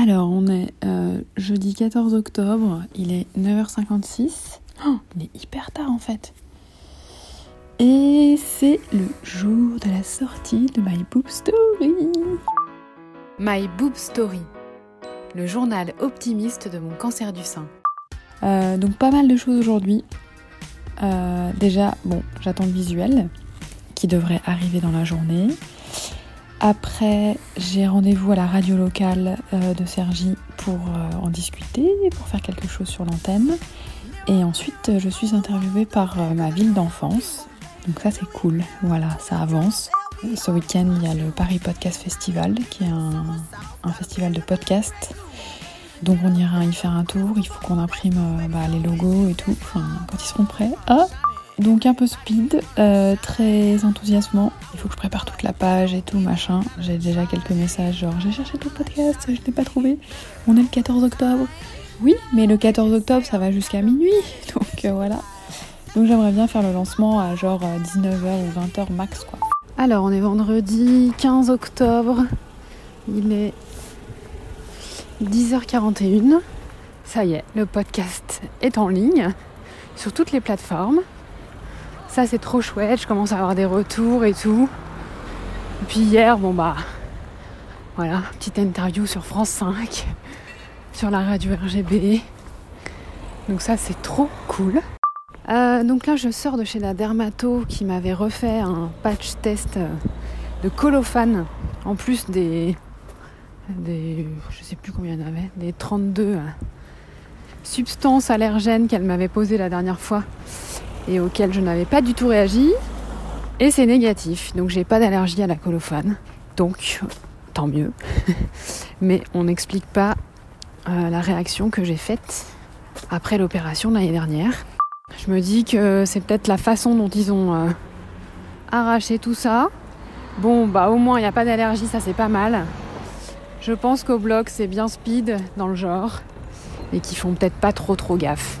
Alors, on est euh, jeudi 14 octobre, il est 9h56. Oh, il est hyper tard en fait. Et c'est le jour de la sortie de My Boob Story. My Boob Story, le journal optimiste de mon cancer du sein. Euh, donc pas mal de choses aujourd'hui. Euh, déjà, bon, j'attends le visuel qui devrait arriver dans la journée. Après, j'ai rendez-vous à la radio locale euh, de Sergi pour euh, en discuter, pour faire quelque chose sur l'antenne. Et ensuite, je suis interviewée par euh, ma ville d'enfance. Donc ça, c'est cool. Voilà, ça avance. Ce week-end, il y a le Paris Podcast Festival, qui est un, festival de podcasts. Donc on ira y faire un tour. Il faut qu'on imprime bah, les logos et tout. Enfin, quand ils seront prêts. Ah donc un peu speed, euh, très enthousiasmant. Il faut que je prépare toute la page et tout, machin. J'ai déjà quelques messages genre j'ai cherché le podcast, je n'ai pas trouvé. On est le 14 octobre. Oui, mais le 14 octobre ça va jusqu'à minuit. Donc euh, voilà. Donc j'aimerais bien faire le lancement à genre 19h ou 20h max quoi. Alors on est vendredi 15 octobre. Il est 10h41. Ça y est, le podcast est en ligne sur toutes les plateformes. Ça c'est trop chouette, je commence à avoir des retours et tout. Et puis hier, bon bah voilà, petite interview sur France 5, sur la radio RGB. Donc ça c'est trop cool. Euh, donc là je sors de chez la dermato qui m'avait refait un patch test de colophane en plus des, des je sais plus combien il y en avait, des 32 substances allergènes qu'elle m'avait posées la dernière fois et auquel je n'avais pas du tout réagi. Et c'est négatif, donc j'ai pas d'allergie à la colophane. Donc, tant mieux. Mais on n'explique pas euh, la réaction que j'ai faite après l'opération l'année dernière. Je me dis que c'est peut-être la façon dont ils ont euh, arraché tout ça. Bon, bah au moins il n'y a pas d'allergie, ça c'est pas mal. Je pense qu'au bloc c'est bien speed dans le genre et qu'ils font peut-être pas trop trop gaffe.